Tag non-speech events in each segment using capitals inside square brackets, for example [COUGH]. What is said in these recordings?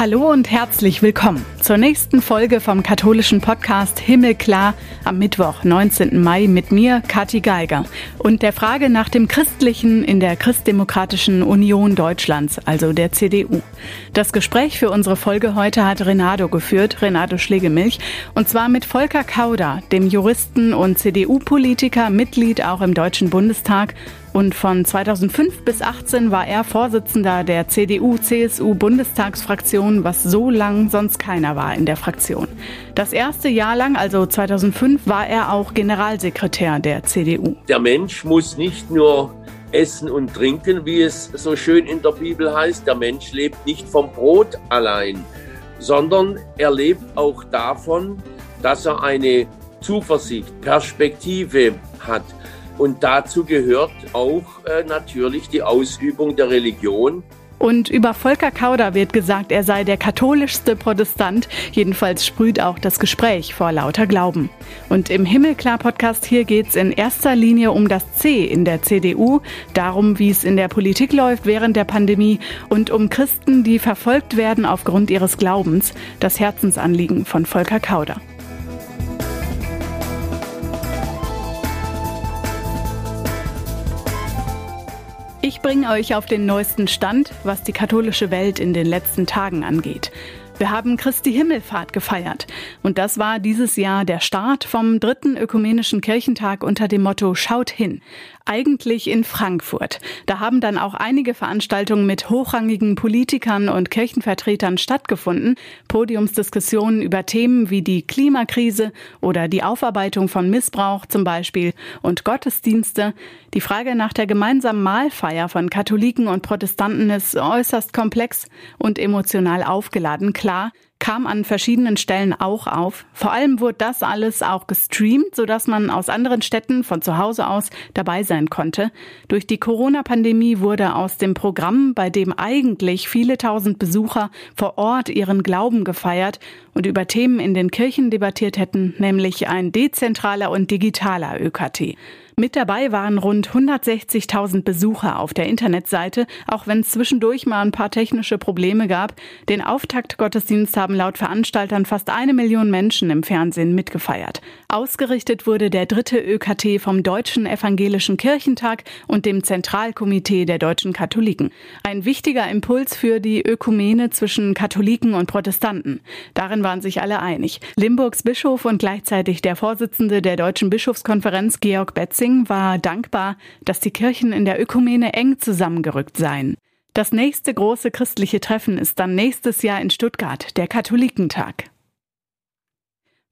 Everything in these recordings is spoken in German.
Hallo und herzlich willkommen zur nächsten Folge vom katholischen Podcast Himmelklar am Mittwoch, 19. Mai mit mir, Kathi Geiger und der Frage nach dem Christlichen in der Christdemokratischen Union Deutschlands, also der CDU. Das Gespräch für unsere Folge heute hat Renato geführt, Renato Schlegelmilch, und zwar mit Volker Kauder, dem Juristen und CDU-Politiker, Mitglied auch im Deutschen Bundestag und von 2005 bis 18 war er Vorsitzender der CDU-CSU-Bundestagsfraktion, was so lang sonst keiner war in der Fraktion. Das erste Jahr lang, also 2005, war er auch Generalsekretär der CDU. Der Mensch muss nicht nur essen und trinken, wie es so schön in der Bibel heißt. Der Mensch lebt nicht vom Brot allein, sondern er lebt auch davon, dass er eine Zuversicht, Perspektive hat und dazu gehört auch äh, natürlich die Ausübung der Religion. Und über Volker Kauder wird gesagt, er sei der katholischste Protestant. Jedenfalls sprüht auch das Gespräch vor lauter Glauben. Und im Himmelklar-Podcast hier geht's in erster Linie um das C in der CDU, darum, wie es in der Politik läuft während der Pandemie und um Christen, die verfolgt werden aufgrund ihres Glaubens, das Herzensanliegen von Volker Kauder. Ich bringe euch auf den neuesten Stand, was die katholische Welt in den letzten Tagen angeht. Wir haben Christi Himmelfahrt gefeiert. Und das war dieses Jahr der Start vom dritten ökumenischen Kirchentag unter dem Motto Schaut hin. Eigentlich in Frankfurt. Da haben dann auch einige Veranstaltungen mit hochrangigen Politikern und Kirchenvertretern stattgefunden. Podiumsdiskussionen über Themen wie die Klimakrise oder die Aufarbeitung von Missbrauch zum Beispiel und Gottesdienste. Die Frage nach der gemeinsamen Mahlfeier von Katholiken und Protestanten ist äußerst komplex und emotional aufgeladen. Klar kam an verschiedenen Stellen auch auf. Vor allem wurde das alles auch gestreamt, sodass man aus anderen Städten von zu Hause aus dabei sein konnte. Durch die Corona-Pandemie wurde aus dem Programm, bei dem eigentlich viele tausend Besucher vor Ort ihren Glauben gefeiert und über Themen in den Kirchen debattiert hätten, nämlich ein dezentraler und digitaler ÖKT. Mit dabei waren rund 160.000 Besucher auf der Internetseite, auch wenn es zwischendurch mal ein paar technische Probleme gab. Den Auftaktgottesdienst haben laut Veranstaltern fast eine Million Menschen im Fernsehen mitgefeiert. Ausgerichtet wurde der dritte ÖKT vom Deutschen Evangelischen Kirchentag und dem Zentralkomitee der deutschen Katholiken. Ein wichtiger Impuls für die Ökumene zwischen Katholiken und Protestanten. Darin waren sich alle einig. Limburgs Bischof und gleichzeitig der Vorsitzende der Deutschen Bischofskonferenz Georg Betzing Lessing war dankbar, dass die Kirchen in der Ökumene eng zusammengerückt seien. Das nächste große christliche Treffen ist dann nächstes Jahr in Stuttgart, der Katholikentag.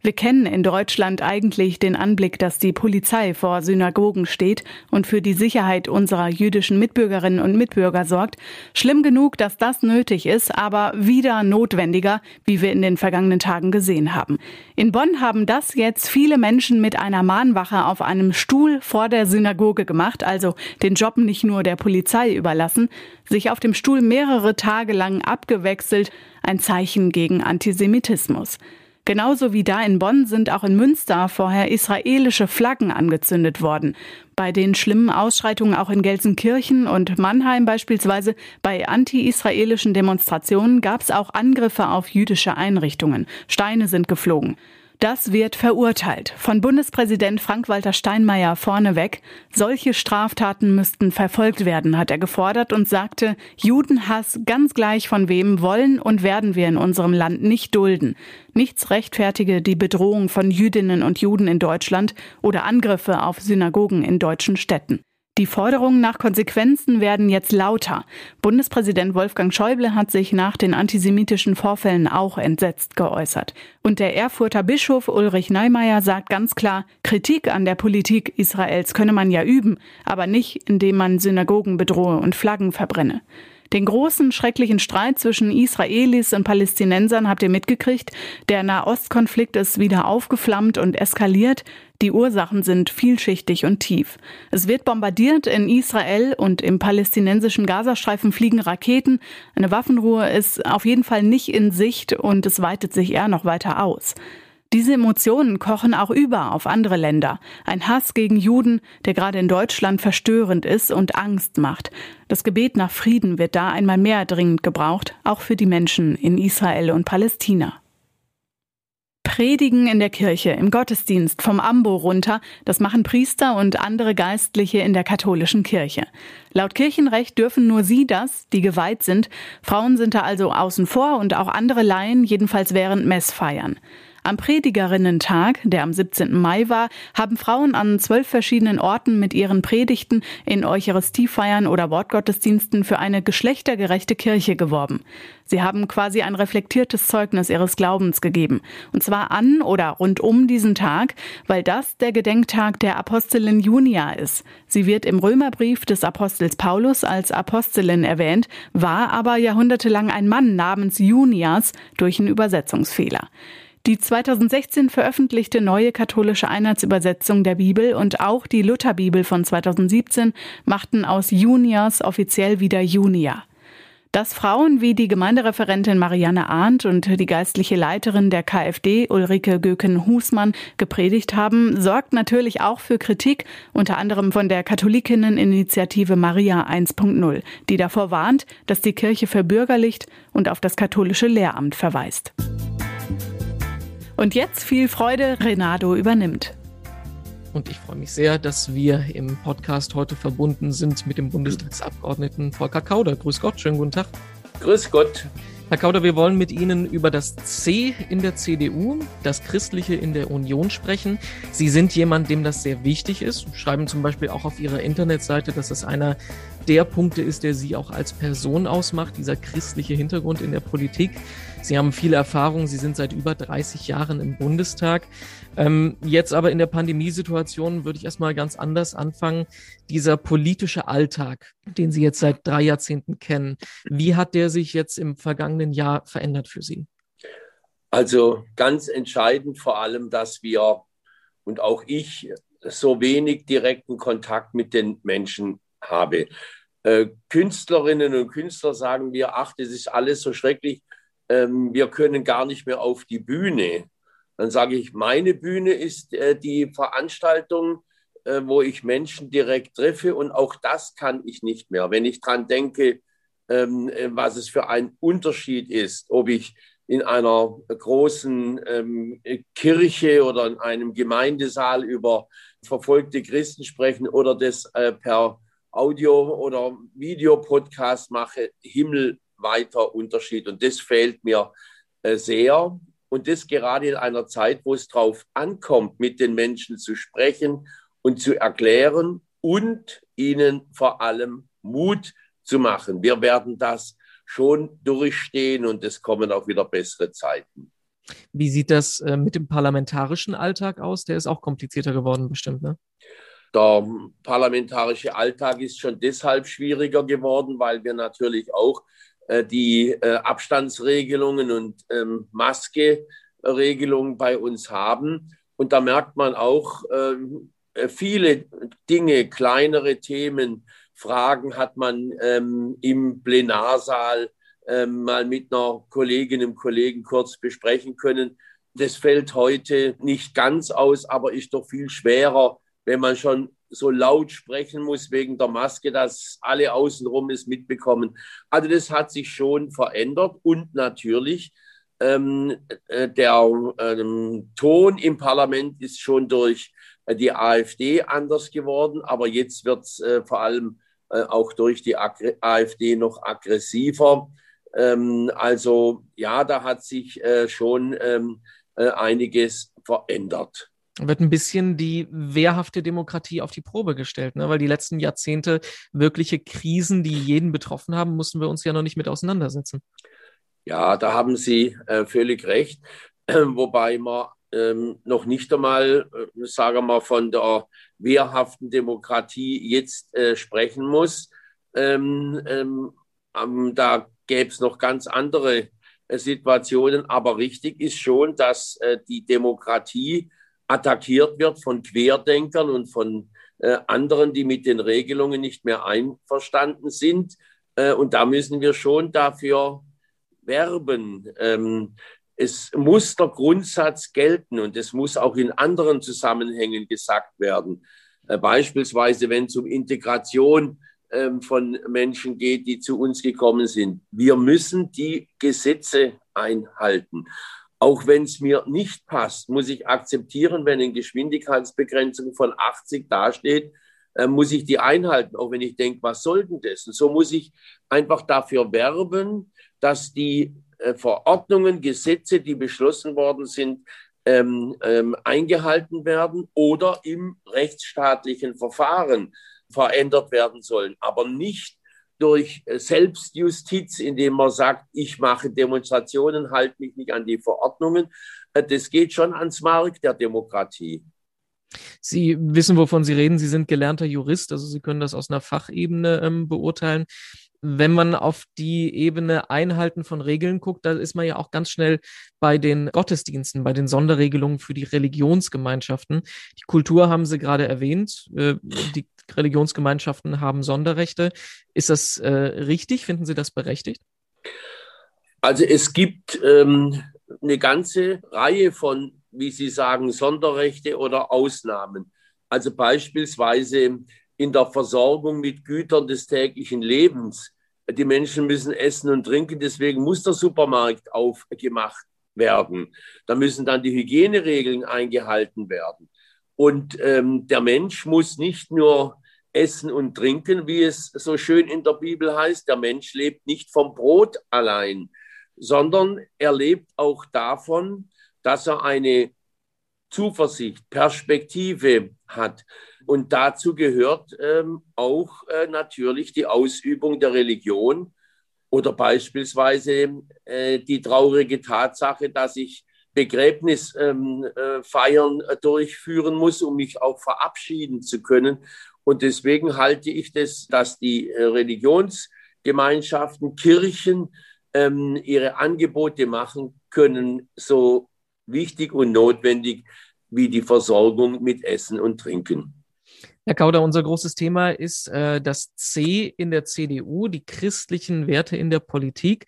Wir kennen in Deutschland eigentlich den Anblick, dass die Polizei vor Synagogen steht und für die Sicherheit unserer jüdischen Mitbürgerinnen und Mitbürger sorgt. Schlimm genug, dass das nötig ist, aber wieder notwendiger, wie wir in den vergangenen Tagen gesehen haben. In Bonn haben das jetzt viele Menschen mit einer Mahnwache auf einem Stuhl vor der Synagoge gemacht, also den Job nicht nur der Polizei überlassen, sich auf dem Stuhl mehrere Tage lang abgewechselt, ein Zeichen gegen Antisemitismus. Genauso wie da in Bonn sind auch in Münster vorher israelische Flaggen angezündet worden. Bei den schlimmen Ausschreitungen auch in Gelsenkirchen und Mannheim beispielsweise bei anti-israelischen Demonstrationen gab es auch Angriffe auf jüdische Einrichtungen. Steine sind geflogen. Das wird verurteilt. Von Bundespräsident Frank-Walter Steinmeier vorneweg. Solche Straftaten müssten verfolgt werden, hat er gefordert und sagte, Judenhass ganz gleich von wem wollen und werden wir in unserem Land nicht dulden. Nichts rechtfertige die Bedrohung von Jüdinnen und Juden in Deutschland oder Angriffe auf Synagogen in deutschen Städten. Die Forderungen nach Konsequenzen werden jetzt lauter. Bundespräsident Wolfgang Schäuble hat sich nach den antisemitischen Vorfällen auch entsetzt geäußert. Und der Erfurter Bischof Ulrich Neumeier sagt ganz klar, Kritik an der Politik Israels könne man ja üben, aber nicht, indem man Synagogen bedrohe und Flaggen verbrenne. Den großen, schrecklichen Streit zwischen Israelis und Palästinensern habt ihr mitgekriegt. Der Nahostkonflikt ist wieder aufgeflammt und eskaliert. Die Ursachen sind vielschichtig und tief. Es wird bombardiert in Israel und im palästinensischen Gazastreifen fliegen Raketen. Eine Waffenruhe ist auf jeden Fall nicht in Sicht und es weitet sich eher noch weiter aus. Diese Emotionen kochen auch über auf andere Länder. Ein Hass gegen Juden, der gerade in Deutschland verstörend ist und Angst macht. Das Gebet nach Frieden wird da einmal mehr dringend gebraucht, auch für die Menschen in Israel und Palästina. Predigen in der Kirche, im Gottesdienst, vom Ambo runter, das machen Priester und andere Geistliche in der katholischen Kirche. Laut Kirchenrecht dürfen nur sie das, die geweiht sind. Frauen sind da also außen vor und auch andere Laien, jedenfalls während Messfeiern. Am Predigerinnentag, der am 17. Mai war, haben Frauen an zwölf verschiedenen Orten mit ihren Predigten in Eucharistiefeiern oder Wortgottesdiensten für eine geschlechtergerechte Kirche geworben. Sie haben quasi ein reflektiertes Zeugnis ihres Glaubens gegeben. Und zwar an oder rund um diesen Tag, weil das der Gedenktag der Apostelin Junia ist. Sie wird im Römerbrief des Apostels Paulus als Apostelin erwähnt, war aber jahrhundertelang ein Mann namens Junias durch einen Übersetzungsfehler. Die 2016 veröffentlichte neue katholische Einheitsübersetzung der Bibel und auch die Lutherbibel von 2017 machten aus Juniors offiziell wieder Junia. Dass Frauen wie die Gemeindereferentin Marianne Arndt und die geistliche Leiterin der KfD Ulrike Göken-Husmann gepredigt haben, sorgt natürlich auch für Kritik, unter anderem von der Katholikinneninitiative Maria 1.0, die davor warnt, dass die Kirche verbürgerlicht und auf das katholische Lehramt verweist. Und jetzt viel Freude, Renato übernimmt. Und ich freue mich sehr, dass wir im Podcast heute verbunden sind mit dem Bundestagsabgeordneten Volker Kauder. Grüß Gott, schönen guten Tag. Grüß Gott. Herr Kauder, wir wollen mit Ihnen über das C in der CDU, das Christliche in der Union sprechen. Sie sind jemand, dem das sehr wichtig ist, schreiben zum Beispiel auch auf Ihrer Internetseite, dass es einer der Punkte ist, der Sie auch als Person ausmacht, dieser christliche Hintergrund in der Politik. Sie haben viele Erfahrungen, Sie sind seit über 30 Jahren im Bundestag. Ähm, jetzt aber in der Pandemiesituation würde ich erstmal ganz anders anfangen. Dieser politische Alltag, den Sie jetzt seit drei Jahrzehnten kennen, wie hat der sich jetzt im vergangenen Jahr verändert für Sie? Also ganz entscheidend vor allem, dass wir und auch ich so wenig direkten Kontakt mit den Menschen habe. Äh, Künstlerinnen und Künstler sagen mir, ach, das ist alles so schrecklich ähm, wir können gar nicht mehr auf die Bühne. Dann sage ich, meine Bühne ist äh, die Veranstaltung, äh, wo ich Menschen direkt treffe und auch das kann ich nicht mehr. Wenn ich daran denke, ähm, äh, was es für ein Unterschied ist, ob ich in einer großen ähm, Kirche oder in einem Gemeindesaal über verfolgte Christen sprechen oder das äh, per Audio- oder Videopodcast mache, Himmel weiter Unterschied. Und das fehlt mir äh, sehr. Und das gerade in einer Zeit, wo es darauf ankommt, mit den Menschen zu sprechen und zu erklären und ihnen vor allem Mut zu machen. Wir werden das schon durchstehen und es kommen auch wieder bessere Zeiten. Wie sieht das äh, mit dem parlamentarischen Alltag aus? Der ist auch komplizierter geworden, bestimmt, ne? Der parlamentarische Alltag ist schon deshalb schwieriger geworden, weil wir natürlich auch äh, die äh, Abstandsregelungen und ähm, Maske-Regelungen bei uns haben. Und da merkt man auch ähm, äh, viele Dinge, kleinere Themen, Fragen hat man ähm, im Plenarsaal ähm, mal mit einer Kollegin, einem Kollegen kurz besprechen können. Das fällt heute nicht ganz aus, aber ist doch viel schwerer, wenn man schon so laut sprechen muss wegen der Maske, dass alle außenrum es mitbekommen. Also das hat sich schon verändert und natürlich ähm, äh, der ähm, Ton im Parlament ist schon durch äh, die AfD anders geworden, aber jetzt wird es äh, vor allem äh, auch durch die AfD noch aggressiver. Ähm, also ja, da hat sich äh, schon ähm, äh, einiges verändert wird ein bisschen die wehrhafte Demokratie auf die Probe gestellt, ne? weil die letzten Jahrzehnte wirkliche Krisen, die jeden betroffen haben, mussten wir uns ja noch nicht mit auseinandersetzen. Ja, da haben Sie äh, völlig recht, äh, [CLEARS THROAT] wobei man ähm, noch nicht einmal, äh, wir mal, von der wehrhaften Demokratie jetzt äh, sprechen muss. Ähm, ähm, da gäbe es noch ganz andere äh, Situationen, aber richtig ist schon, dass äh, die Demokratie attackiert wird von Querdenkern und von äh, anderen, die mit den Regelungen nicht mehr einverstanden sind. Äh, und da müssen wir schon dafür werben. Ähm, Es muss der Grundsatz gelten und es muss auch in anderen Zusammenhängen gesagt werden. Äh, beispielsweise, wenn es um Integration ähm, von Menschen geht, die zu uns gekommen sind. Wir müssen die Gesetze einhalten. Auch wenn es mir nicht passt, muss ich akzeptieren, wenn eine Geschwindigkeitsbegrenzung von 80 dasteht, äh, muss ich die einhalten, auch wenn ich denke, was soll denn das? Und so muss ich einfach dafür werben, dass die äh, Verordnungen, Gesetze, die beschlossen worden sind, ähm, ähm, eingehalten werden oder im rechtsstaatlichen Verfahren verändert werden sollen, aber nicht durch Selbstjustiz, indem man sagt, ich mache Demonstrationen, halte mich nicht an die Verordnungen. Äh, das geht schon ans Mark der Demokratie. Sie wissen, wovon Sie reden. Sie sind gelernter Jurist, also Sie können das aus einer Fachebene ähm, beurteilen wenn man auf die Ebene Einhalten von Regeln guckt, da ist man ja auch ganz schnell bei den Gottesdiensten, bei den Sonderregelungen für die Religionsgemeinschaften. Die Kultur haben Sie gerade erwähnt. Äh, die Religionsgemeinschaften haben Sonderrechte. Ist das äh, richtig? Finden Sie das berechtigt? Also es gibt ähm, eine ganze Reihe von, wie Sie sagen, Sonderrechte oder Ausnahmen. Also beispielsweise in der Versorgung mit Gütern des täglichen Lebens. Die Menschen müssen essen und trinken, deswegen muss der Supermarkt aufgemacht werden. Da müssen dann die Hygieneregeln eingehalten werden. Und ähm, der Mensch muss nicht nur essen und trinken, wie es so schön in der Bibel heißt. Der Mensch lebt nicht vom Brot allein, sondern er lebt auch davon, dass er eine Zuversicht, Perspektive hat. Und dazu gehört ähm, auch äh, natürlich die Ausübung der Religion oder beispielsweise äh, die traurige Tatsache, dass ich Begräbnisfeiern ähm, äh, durchführen muss, um mich auch verabschieden zu können. Und deswegen halte ich das, dass die äh, Religionsgemeinschaften, Kirchen ähm, ihre Angebote machen können, so wichtig und notwendig wie die Versorgung mit Essen und Trinken. Herr Kauder, unser großes Thema ist äh, das C in der CDU, die christlichen Werte in der Politik.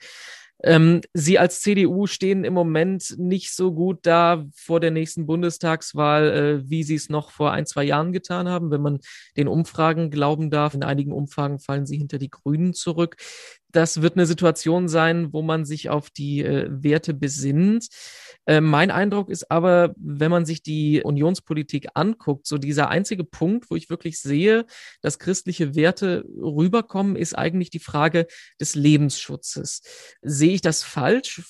Ähm, Sie als CDU stehen im Moment nicht so gut da vor der nächsten Bundestagswahl, äh, wie Sie es noch vor ein, zwei Jahren getan haben. Wenn man den Umfragen glauben darf, in einigen Umfragen fallen Sie hinter die Grünen zurück. Das wird eine Situation sein, wo man sich auf die äh, Werte besinnt. Äh, mein Eindruck ist aber, wenn man sich die Unionspolitik anguckt, so dieser einzige Punkt, wo ich wirklich sehe, dass christliche Werte rüberkommen, ist eigentlich die Frage des Lebensschutzes. Sehe ich das falsch?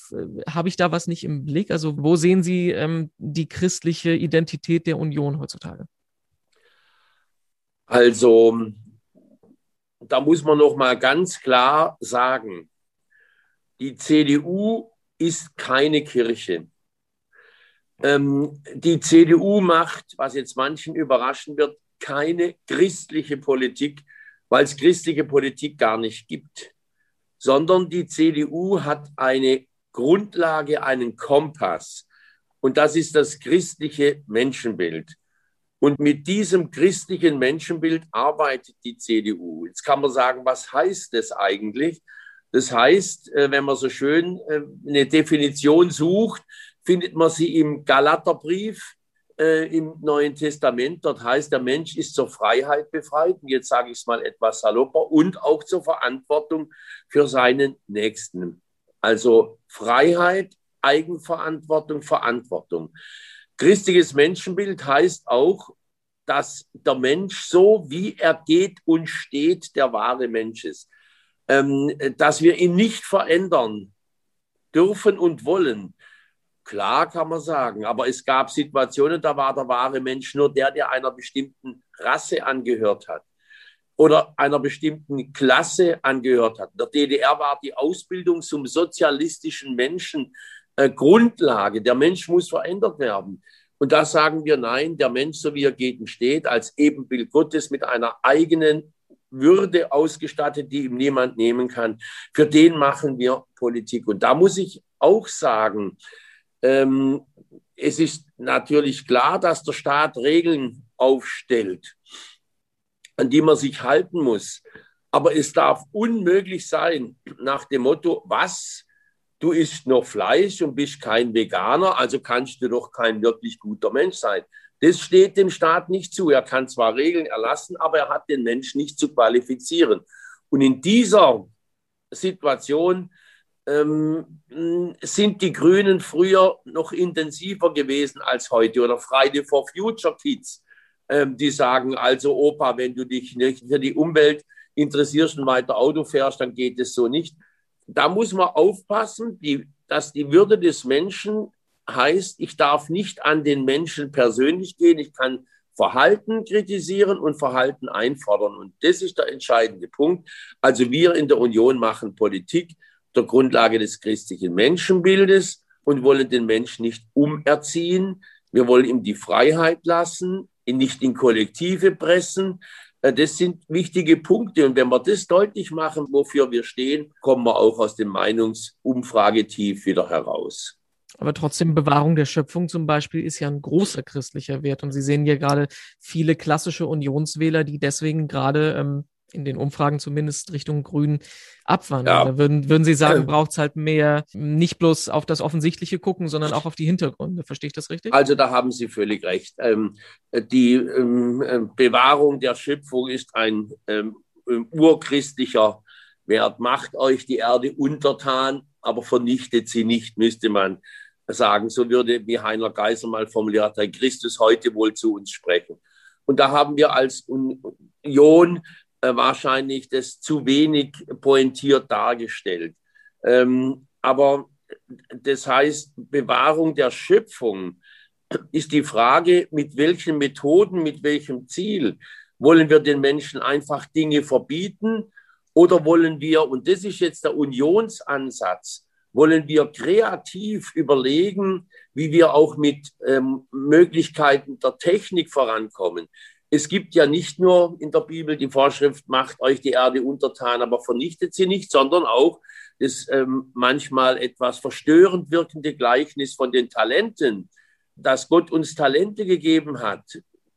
Habe ich da was nicht im Blick? Also wo sehen Sie ähm, die christliche Identität der Union heutzutage? Also da muss man noch mal ganz klar sagen, die CDU ist keine Kirche. Ähm, die CDU macht, was jetzt manchen überraschen wird, keine christliche Politik, weil es christliche Politik gar nicht gibt, sondern die CDU hat eine Grundlage, einen Kompass. Und das ist das christliche Menschenbild. Und mit diesem christlichen Menschenbild arbeitet die CDU. Jetzt kann man sagen, was heißt das eigentlich? Das heißt, äh, wenn man so schön äh, eine Definition sucht, findet man sie im Galaterbrief äh, im Neuen Testament. Dort heißt, der Mensch ist zur Freiheit befreit. Und jetzt sage ich es mal etwas salopper und auch zur Verantwortung für seinen Nächsten. Also Freiheit, Eigenverantwortung, Verantwortung. Christliches Menschenbild heißt auch, dass der Mensch so, wie er geht und steht, der wahre Mensch ist. Ähm, dass wir ihn nicht verändern dürfen und wollen. Klar kann man sagen, aber es gab Situationen, da war der wahre Mensch nur der, der einer bestimmten Rasse angehört hat oder einer bestimmten Klasse angehört hat. In der DDR war die Ausbildung zum sozialistischen Menschen äh, Grundlage. Der Mensch muss verändert werden. Und da sagen wir nein, der Mensch, so wie er und steht, als Ebenbild Gottes mit einer eigenen Würde ausgestattet, die ihm niemand nehmen kann. Für den machen wir Politik. Und da muss ich auch sagen, ähm, es ist natürlich klar, dass der Staat Regeln aufstellt, an die man sich halten muss. Aber es darf unmöglich sein, nach dem Motto, was du isst noch Fleisch und bist kein Veganer, also kannst du doch kein wirklich guter Mensch sein. Das steht dem Staat nicht zu. Er kann zwar Regeln erlassen, aber er hat den Menschen nicht zu qualifizieren. Und in dieser Situation ähm, sind die Grünen früher noch intensiver gewesen als heute oder Friday for Future Kids, ähm, die sagen, also Opa, wenn du dich nicht für die Umwelt interessierst und weiter Auto fährst, dann geht es so nicht. Da muss man aufpassen, die, dass die Würde des Menschen heißt, ich darf nicht an den Menschen persönlich gehen, ich kann Verhalten kritisieren und Verhalten einfordern. Und das ist der entscheidende Punkt. Also wir in der Union machen Politik der Grundlage des christlichen Menschenbildes und wollen den Menschen nicht umerziehen. Wir wollen ihm die Freiheit lassen, ihn nicht in Kollektive pressen. Äh, das sind wichtige Punkte. Und wenn wir das deutlich machen, wofür wir stehen, kommen wir auch aus dem Meinungsumfragetief wieder heraus. Aber trotzdem Bewahrung der Schöpfung zum Beispiel ist ja ein großer christlicher Wert. Und Sie sehen hier gerade viele klassische Unionswähler, die deswegen gerade ähm, in den Umfragen zumindest Richtung Grün abwandern. Ja. Da würden, würden Sie sagen, braucht es halt mehr, nicht bloß auf das Offensichtliche gucken, sondern auch auf die Hintergründe. Verstehe ich das richtig? Also da haben Sie völlig recht. Ähm, die ähm, äh, Bewahrung der Schöpfung ist ein ähm, urchristlicher Wert. Macht euch die Erde untertan, aber vernichtet sie nicht, müsste man sagen. So würde, wie Heiner Geiser mal formuliert hat, Christus heute wohl zu uns sprechen. Und da haben wir als Union äh, wahrscheinlich das zu wenig pointiert dargestellt. Ähm, aber das heißt, Bewahrung der Schöpfung ist die Frage, mit welchen Methoden, mit welchem Ziel wollen wir den Menschen einfach Dinge verbieten oder wollen wir, und das ist jetzt der Unionsansatz, wollen wir kreativ überlegen, wie wir auch mit ähm, Möglichkeiten der Technik vorankommen. Es gibt ja nicht nur in der Bibel die Vorschrift, macht euch die Erde untertan, aber vernichtet sie nicht, sondern auch das ähm, manchmal etwas verstörend wirkende Gleichnis von den Talenten, dass Gott uns Talente gegeben hat,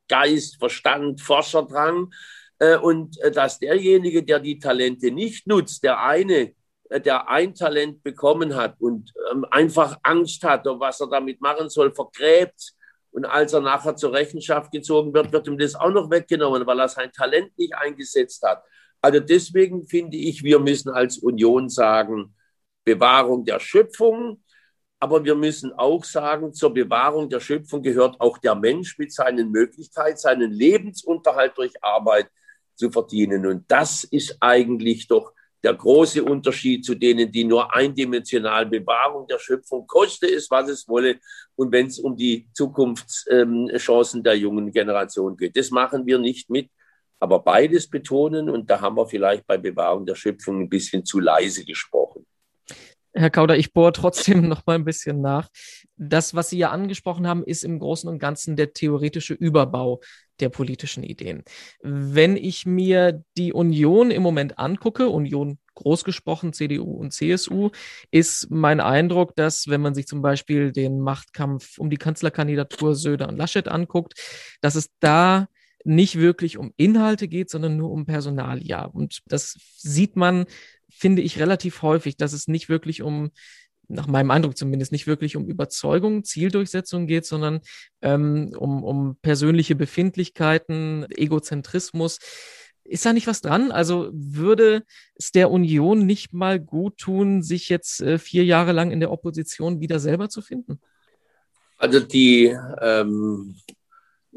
Geist, Verstand, Forscherdrang, äh, und äh, dass derjenige, der die Talente nicht nutzt, der eine, äh, der ein Talent bekommen hat und ähm, einfach Angst hat, was er damit machen soll, vergräbt. Und als er nachher zur Rechenschaft gezogen wird, wird ihm das auch noch weggenommen, weil er sein Talent nicht eingesetzt hat. Also deswegen finde ich, wir müssen als Union sagen, Bewahrung der Schöpfung, aber wir müssen auch sagen, zur Bewahrung der Schöpfung gehört auch der Mensch mit seinen Möglichkeiten, seinen Lebensunterhalt durch Arbeit zu verdienen. Und das ist eigentlich doch der große Unterschied zu denen, die nur eindimensional Bewahrung der Schöpfung koste es, was es wolle. Und wenn es um die Zukunftschancen der jungen Generation geht, das machen wir nicht mit. Aber beides betonen, und da haben wir vielleicht bei Bewahrung der Schöpfung ein bisschen zu leise gesprochen. Herr Kauder, ich bohre trotzdem [LAUGHS] noch mal ein bisschen nach. Das, was Sie ja angesprochen haben, ist im Großen und Ganzen der theoretische Überbau der politischen Ideen. Wenn ich mir die Union im Moment angucke, Union großgesprochen, CDU und CSU, ist mein Eindruck, dass, wenn man sich zum Beispiel den Machtkampf um die Kanzlerkandidatur Söder und Laschet anguckt, dass es da nicht wirklich um Inhalte geht, sondern nur um Personalia. Und das sieht man finde ich relativ häufig, dass es nicht wirklich um, nach meinem Eindruck zumindest, nicht wirklich um Überzeugung, Zieldurchsetzung geht, sondern ähm, um, um persönliche Befindlichkeiten, Egozentrismus. Ist da nicht was dran? Also würde es der Union nicht mal gut tun, sich jetzt äh, vier Jahre lang in der Opposition wieder selber zu finden? Also die ähm,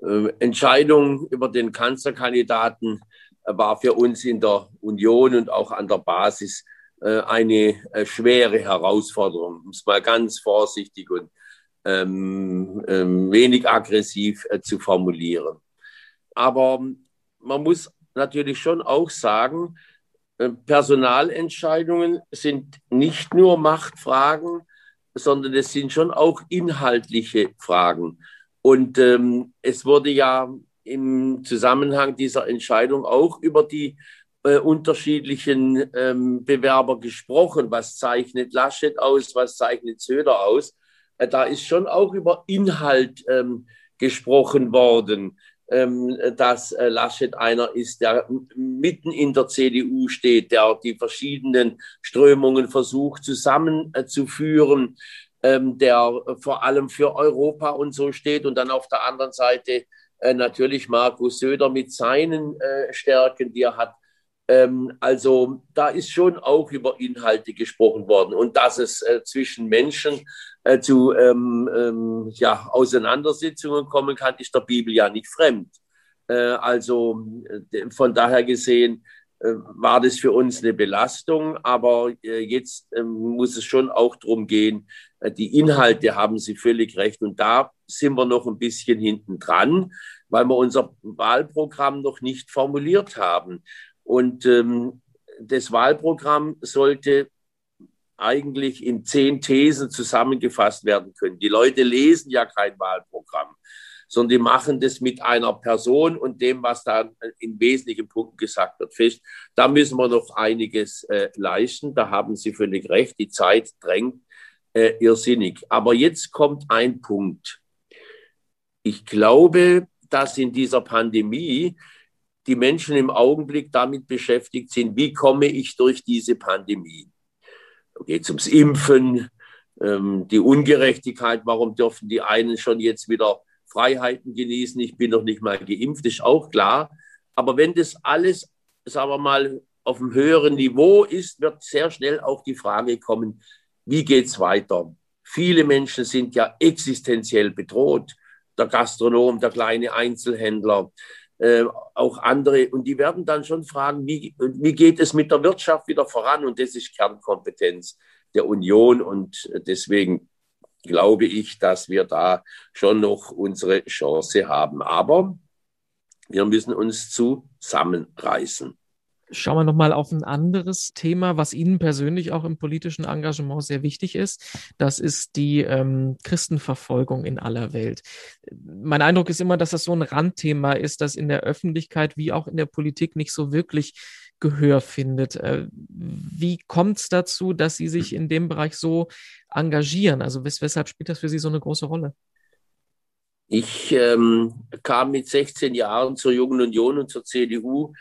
äh, Entscheidung über den Kanzlerkandidaten war für uns in der Union und auch an der Basis äh, eine äh, schwere Herausforderung, um es mal ganz vorsichtig und ähm, ähm, wenig aggressiv äh, zu formulieren. Aber man muss natürlich schon auch sagen, äh, Personalentscheidungen sind nicht nur Machtfragen, sondern es sind schon auch inhaltliche Fragen. Und ähm, es wurde ja im Zusammenhang dieser Entscheidung auch über die äh, unterschiedlichen ähm, Bewerber gesprochen. Was zeichnet Laschet aus? Was zeichnet Söder aus? Äh, da ist schon auch über Inhalt ähm, gesprochen worden. ähm, dass äh, Laschet einer ist, der mitten in der CDU steht, der die verschiedenen Strömungen versucht zusammenzuführen, ähm, der vor allem für Europa und so steht und dann auf der anderen Seite äh, natürlich Markus Söder mit seinen äh, Stärken, die er hat. Ähm, also da ist schon auch über Inhalte gesprochen worden und dass es zwischen Menschen äh, zu ähm, ähm, ja, Auseinandersetzungen kommen kann, ist der Bibel ja nicht fremd. Äh, also äh, von daher gesehen äh, war das für uns eine Belastung, aber äh, jetzt ähm, muss es schon auch darum gehen, äh, die Inhalte haben Sie völlig recht und da sind wir noch ein bisschen hinten dran, weil wir unser Wahlprogramm noch nicht formuliert haben. Und ähm, das Wahlprogramm sollte eigentlich in zehn Thesen zusammengefasst werden können. Die Leute lesen ja kein Wahlprogramm, sondern die machen das mit einer Person und dem, was da in wesentlichen Punkten gesagt wird, fest. Da müssen wir noch einiges äh, leisten. Da haben Sie völlig recht. Die Zeit drängt äh, irrsinnig. Aber jetzt kommt ein Punkt. Ich glaube, dass in dieser Pandemie die Menschen im Augenblick damit beschäftigt sind, wie komme ich durch diese Pandemie? Da geht es ums Impfen, ähm, die Ungerechtigkeit, warum dürfen die einen schon jetzt wieder Freiheiten genießen, ich bin noch nicht mal geimpft, ist auch klar. Aber wenn das alles, sagen wir mal, auf einem höheren Niveau ist, wird sehr schnell auch die Frage kommen, wie geht es weiter? Viele Menschen sind ja existenziell bedroht. Der Gastronom, der kleine Einzelhändler, äh, auch andere. Und die werden dann schon fragen, wie, wie geht es mit der Wirtschaft wieder voran? Und das ist Kernkompetenz der Union. Und deswegen glaube ich, dass wir da schon noch unsere Chance haben. Aber wir müssen uns zusammenreißen. Schauen wir nochmal auf ein anderes Thema, was Ihnen persönlich auch im politischen Engagement sehr wichtig ist. Das ist die ähm, Christenverfolgung in aller Welt. Mein Eindruck ist immer, dass das so ein Randthema ist, das in der Öffentlichkeit wie auch in der Politik nicht so wirklich Gehör findet. Äh, wie kommt es dazu, dass Sie sich in dem Bereich so engagieren? Also wes weshalb spielt das für Sie so eine große Rolle? Ich ähm, kam mit 16 Jahren zur Jungen Union und zur CDU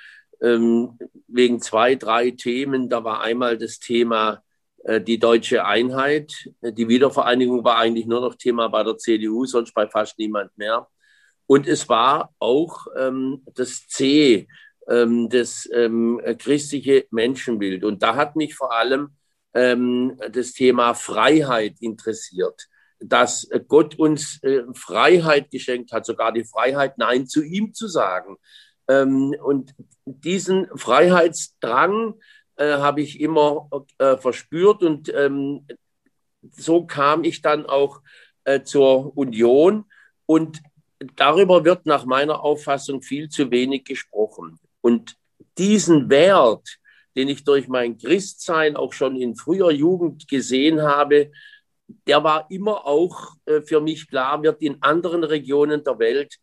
ähm, wegen zwei, drei Themen. Da war einmal das Thema äh, die deutsche Einheit. Die Wiedervereinigung war eigentlich nur noch Thema bei der CDU, sonst bei fast niemand mehr. Und es war auch ähm, das C, ähm, das ähm, christliche Menschenbild. Und da hat mich vor allem ähm, das Thema Freiheit interessiert dass Gott uns äh, Freiheit geschenkt hat, sogar die Freiheit, Nein zu ihm zu sagen. Ähm, und diesen Freiheitsdrang äh, habe ich immer äh, verspürt und ähm, so kam ich dann auch äh, zur Union und darüber wird nach meiner Auffassung viel zu wenig gesprochen. Und diesen Wert, den ich durch mein Christsein auch schon in früher Jugend gesehen habe, der war immer auch äh, für mich klar, wird in anderen Regionen der Welt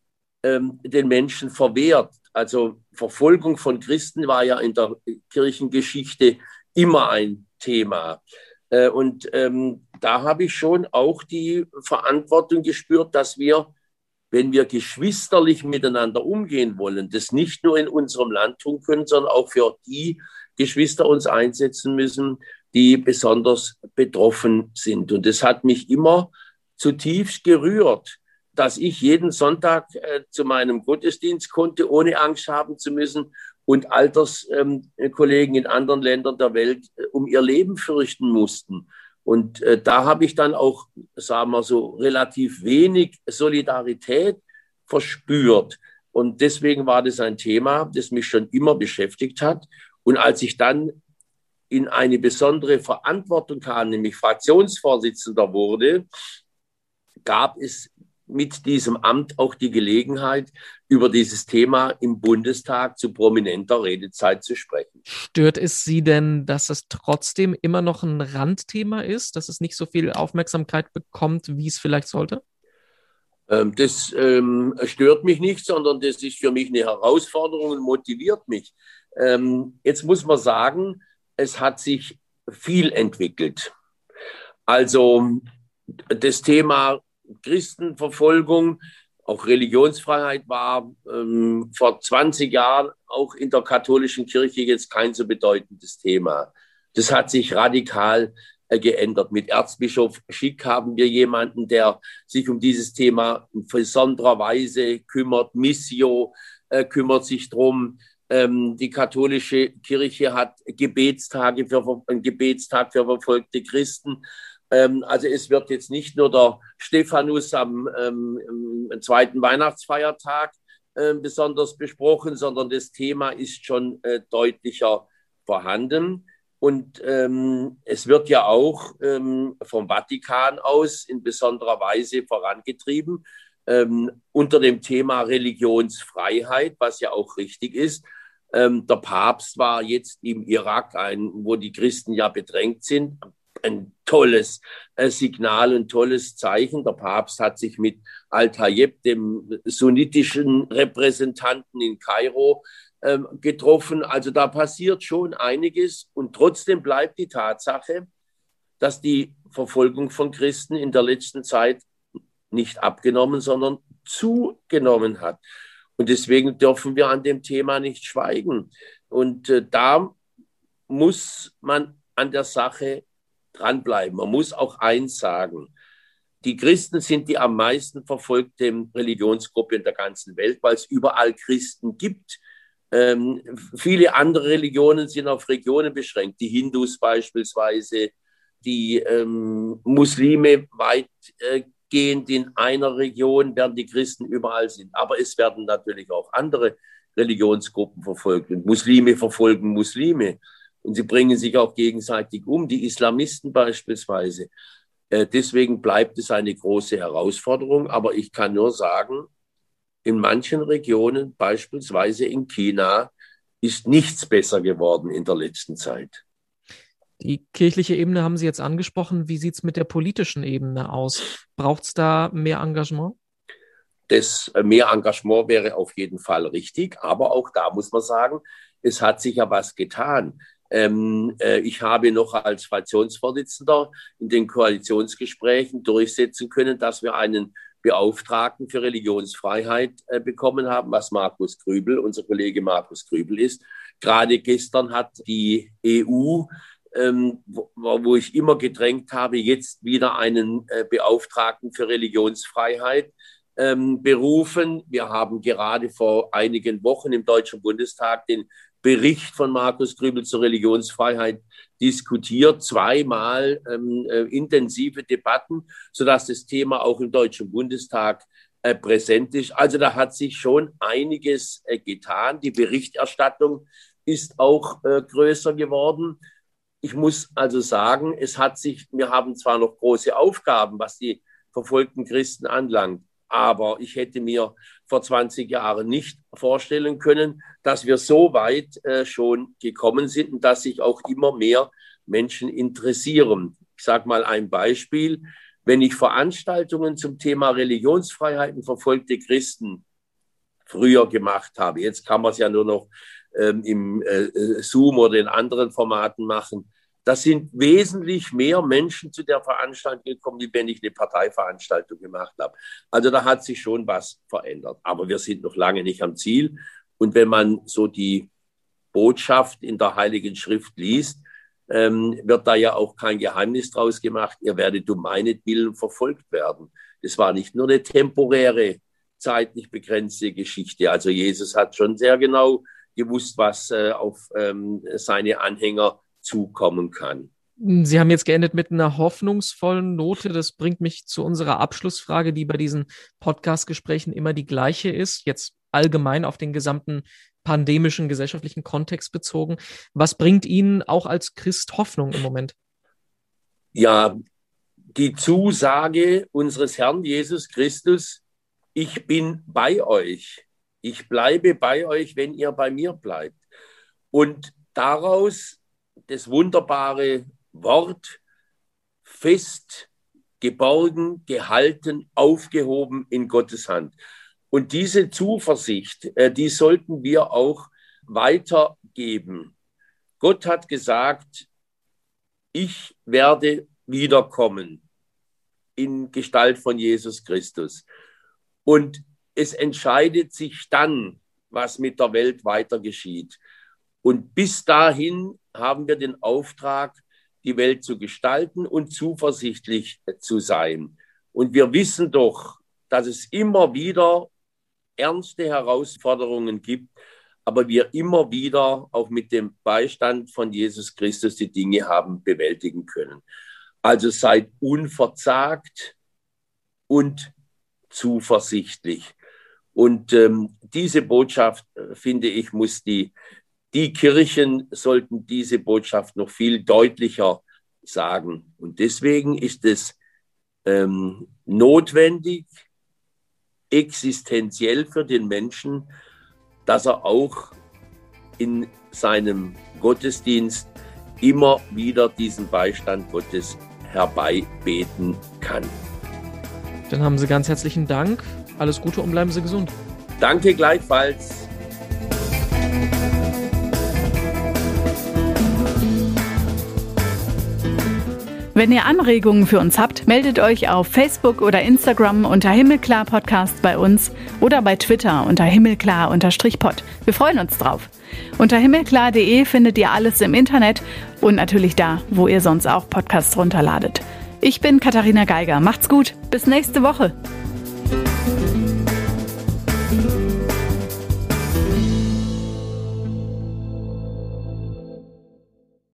ähm, den Menschen verwehrt. Also Verfolgung von Christen war ja in der Kirchengeschichte immer ein Thema. Äh, und ähm, da habe ich schon auch die Verantwortung gespürt, dass wir, wenn wir geschwisterlich miteinander umgehen wollen, das nicht nur in unserem Land tun können, sondern auch für die Geschwister uns einsetzen müssen, die besonders betroffen sind. Und das hat mich immer zutiefst gerührt, dass ich jeden Sonntag äh, zu meinem Gottesdienst konnte, ohne Angst haben zu müssen und Alterskollegen ähm, in anderen Ländern der Welt äh, um ihr Leben fürchten mussten. Und äh, da habe ich dann auch, sagen wir so, relativ wenig Solidarität verspürt. Und deswegen war das ein Thema, das mich schon immer beschäftigt hat. Und als ich dann in eine besondere Verantwortung kam, nämlich Fraktionsvorsitzender wurde, gab es mit diesem Amt auch die Gelegenheit, über dieses Thema im Bundestag zu prominenter Redezeit zu sprechen. Stört es Sie denn, dass es trotzdem immer noch ein Randthema ist, dass es nicht so viel Aufmerksamkeit bekommt, wie es vielleicht sollte? Ähm, das ähm, stört mich nicht, sondern das ist für mich eine Herausforderung und motiviert mich. Ähm, jetzt muss man sagen, es hat sich viel entwickelt. Also das Thema Christenverfolgung Auch Religionsfreiheit war ähm, vor 20 Jahren auch in der katholischen Kirche jetzt kein so bedeutendes Thema. Das hat sich radikal äh, geändert. Mit Erzbischof Schick haben wir jemanden, der sich um dieses Thema in besonderer Weise kümmert. Missio äh, kümmert sich drum. Ähm, die katholische Kirche hat Gebetstage für, einen Gebetstag für verfolgte Christen. Ähm, also es wird jetzt nicht nur der Stephanus am ähm, zweiten Weihnachtsfeiertag äh, besonders besprochen, sondern das Thema ist schon äh, deutlicher vorhanden. Und ähm, es wird ja auch ähm, vom Vatikan aus in besonderer Weise vorangetrieben ähm, unter dem Thema Religionsfreiheit, was ja auch richtig ist. Ähm, der Papst war jetzt im Irak, ein, wo die Christen ja bedrängt sind, ein tolles äh, Signal, ein tolles Zeichen. Der Papst hat sich mit Al-Tayyib, dem sunnitischen Repräsentanten in Kairo, ähm, getroffen. Also da passiert schon einiges und trotzdem bleibt die Tatsache, dass die Verfolgung von Christen in der letzten Zeit nicht abgenommen, sondern zugenommen hat. Und deswegen dürfen wir an dem Thema nicht schweigen. Und äh, da muss man an der Sache dranbleiben. Man muss auch eins sagen. Die Christen sind die am meisten verfolgte Religionsgruppe in der ganzen Welt, weil es überall Christen gibt. Ähm, viele andere Religionen sind auf Regionen beschränkt. Die Hindus beispielsweise, die ähm, Muslime weitgehend in einer Region, während die Christen überall sind. Aber es werden natürlich auch andere Religionsgruppen verfolgt. Und Muslime verfolgen Muslime. Und sie bringen sich auch gegenseitig um, die Islamisten beispielsweise. Äh, deswegen bleibt es eine große Herausforderung. Aber ich kann nur sagen, in manchen Regionen, beispielsweise in China, ist nichts besser geworden in der letzten Zeit. Die kirchliche Ebene haben Sie jetzt angesprochen. Wie sieht es mit der politischen Ebene aus? Braucht es da mehr Engagement? Das äh, mehr Engagement wäre auf jeden Fall richtig, aber auch da muss man sagen, es hat sich ja was getan. Ähm, äh, ich habe noch als Fraktionsvorsitzender in den Koalitionsgesprächen durchsetzen können, dass wir einen Beauftragten für Religionsfreiheit äh, bekommen haben, was Markus Grübel, unser Kollege Markus Grübel ist. Gerade gestern hat die EU, ähm, wo, wo, ich immer gedrängt habe, jetzt wieder einen äh, Beauftragten für Religionsfreiheit ähm, berufen. Wir haben gerade vor einigen Wochen im Deutschen Bundestag den Bericht von Markus Grübel zur Religionsfreiheit diskutiert, zweimal ähm, äh, intensive Debatten, sodass das Thema auch im Deutschen Bundestag äh, präsent ist. Also da hat sich schon einiges äh, getan. Die Berichterstattung ist auch äh, größer geworden. Ich muss also sagen, es hat sich, wir haben zwar noch große Aufgaben, was die verfolgten Christen anlangt, aber ich hätte mir vor 20 Jahren nicht vorstellen können, dass wir so weit äh, schon gekommen sind und dass sich auch immer mehr Menschen interessieren. Ich sage mal ein Beispiel. Wenn ich Veranstaltungen zum Thema Religionsfreiheit und verfolgte Christen früher gemacht habe, jetzt kann man es ja nur noch ähm, im äh, äh Zoom oder in anderen Formaten machen, da sind wesentlich mehr Menschen zu der Veranstaltung gekommen, wie wenn ich eine Parteiveranstaltung gemacht habe. Also da hat sich schon was verändert. Aber wir sind noch lange nicht am Ziel. Und wenn man so die Botschaft in der Heiligen Schrift liest, ähm, wird da ja auch kein Geheimnis draus gemacht. Ihr werdet um meinetwillen verfolgt werden. Das war nicht nur eine temporäre, zeitlich begrenzte Geschichte. Also Jesus hat schon sehr genau gewusst, was äh, auf ähm, seine Anhänger zukommen kann. Sie haben jetzt geendet mit einer hoffnungsvollen Note. Das bringt mich zu unserer Abschlussfrage, die bei diesen Podcast-Gesprächen immer die gleiche ist. Jetzt allgemein auf den gesamten pandemischen gesellschaftlichen Kontext bezogen. Was bringt Ihnen auch als Christ Hoffnung im Moment? Ja, die Zusage unseres Herrn Jesus Christus, ich bin bei euch. Ich bleibe bei euch, wenn ihr bei mir bleibt. Und daraus das wunderbare Wort fest geborgen, gehalten, aufgehoben in Gottes Hand. Und diese Zuversicht, äh, die sollten wir auch weitergeben. Gott hat gesagt, ich werde wiederkommen in Gestalt von Jesus Christus. Und es entscheidet sich dann, was mit der Welt weiter geschieht. Und bis dahin haben wir den Auftrag, die Welt zu gestalten und zuversichtlich zu sein. Und wir wissen doch, dass es immer wieder ernste Herausforderungen gibt, aber wir immer wieder auch mit dem Beistand von Jesus Christus die Dinge haben bewältigen können. Also seid unverzagt und zuversichtlich. Und ähm, diese Botschaft, äh, finde ich, muss die, die Kirchen sollten diese Botschaft noch viel deutlicher sagen. Und deswegen ist es ähm, notwendig, existenziell für den Menschen, dass er auch in seinem Gottesdienst immer wieder diesen Beistand Gottes herbeibeten kann. Dann haben Sie ganz herzlichen Dank. Alles Gute und bleiben Sie gesund. Danke gleichfalls. Wenn ihr Anregungen für uns habt, meldet euch auf Facebook oder Instagram unter Himmelklar Podcast bei uns oder bei Twitter unter Himmelklar-Pod. Wir freuen uns drauf. Unter himmelklar.de findet ihr alles im Internet und natürlich da, wo ihr sonst auch Podcasts runterladet. Ich bin Katharina Geiger. Macht's gut. Bis nächste Woche.